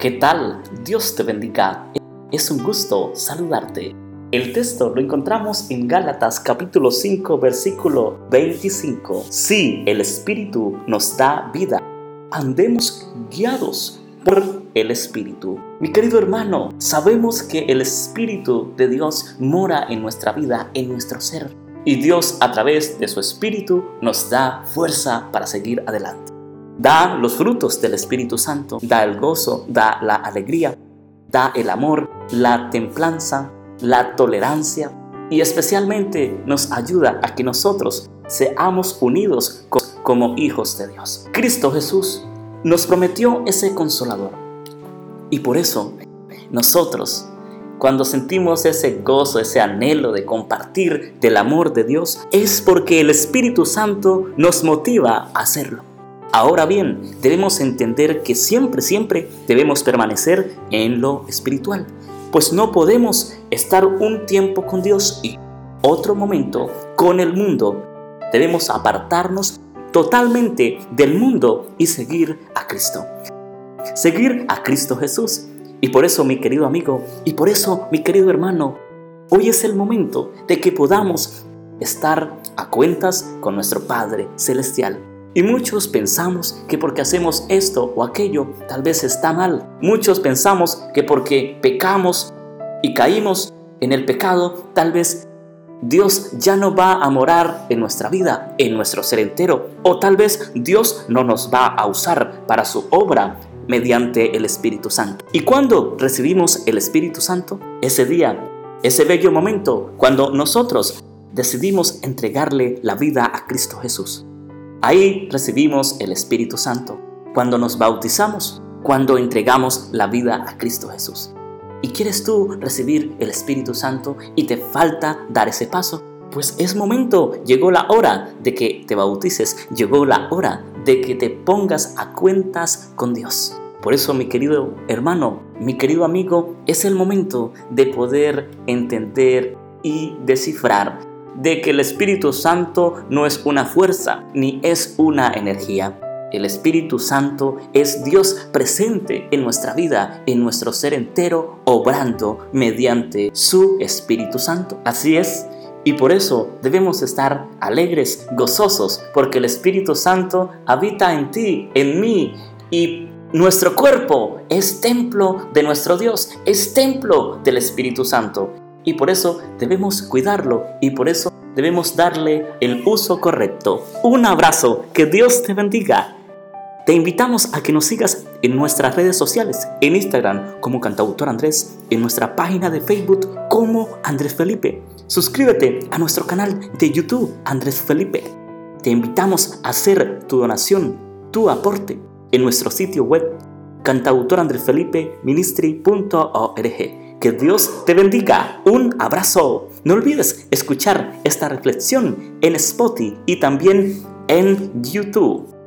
¿Qué tal? Dios te bendiga. Es un gusto saludarte. El texto lo encontramos en Gálatas capítulo 5 versículo 25. Si el Espíritu nos da vida, andemos guiados por el Espíritu. Mi querido hermano, sabemos que el Espíritu de Dios mora en nuestra vida, en nuestro ser. Y Dios a través de su Espíritu nos da fuerza para seguir adelante da los frutos del Espíritu Santo, da el gozo, da la alegría, da el amor, la templanza, la tolerancia y especialmente nos ayuda a que nosotros seamos unidos como hijos de Dios. Cristo Jesús nos prometió ese consolador y por eso nosotros cuando sentimos ese gozo, ese anhelo de compartir del amor de Dios, es porque el Espíritu Santo nos motiva a hacerlo. Ahora bien, debemos entender que siempre, siempre debemos permanecer en lo espiritual, pues no podemos estar un tiempo con Dios y otro momento con el mundo. Debemos apartarnos totalmente del mundo y seguir a Cristo. Seguir a Cristo Jesús. Y por eso, mi querido amigo, y por eso, mi querido hermano, hoy es el momento de que podamos estar a cuentas con nuestro Padre Celestial. Y muchos pensamos que porque hacemos esto o aquello, tal vez está mal. Muchos pensamos que porque pecamos y caímos en el pecado, tal vez Dios ya no va a morar en nuestra vida, en nuestro ser entero. O tal vez Dios no nos va a usar para su obra mediante el Espíritu Santo. ¿Y cuando recibimos el Espíritu Santo? Ese día, ese bello momento, cuando nosotros decidimos entregarle la vida a Cristo Jesús. Ahí recibimos el Espíritu Santo cuando nos bautizamos, cuando entregamos la vida a Cristo Jesús. ¿Y quieres tú recibir el Espíritu Santo y te falta dar ese paso? Pues es momento, llegó la hora de que te bautices, llegó la hora de que te pongas a cuentas con Dios. Por eso, mi querido hermano, mi querido amigo, es el momento de poder entender y descifrar de que el Espíritu Santo no es una fuerza ni es una energía. El Espíritu Santo es Dios presente en nuestra vida, en nuestro ser entero, obrando mediante su Espíritu Santo. Así es, y por eso debemos estar alegres, gozosos, porque el Espíritu Santo habita en ti, en mí, y nuestro cuerpo es templo de nuestro Dios, es templo del Espíritu Santo. Y por eso debemos cuidarlo y por eso debemos darle el uso correcto. Un abrazo, que Dios te bendiga. Te invitamos a que nos sigas en nuestras redes sociales, en Instagram como Cantautor Andrés, en nuestra página de Facebook como Andrés Felipe. Suscríbete a nuestro canal de YouTube Andrés Felipe. Te invitamos a hacer tu donación, tu aporte en nuestro sitio web cantautorandresfelipeministry.org. Que Dios te bendiga. Un abrazo. No olvides escuchar esta reflexión en Spotify y también en YouTube.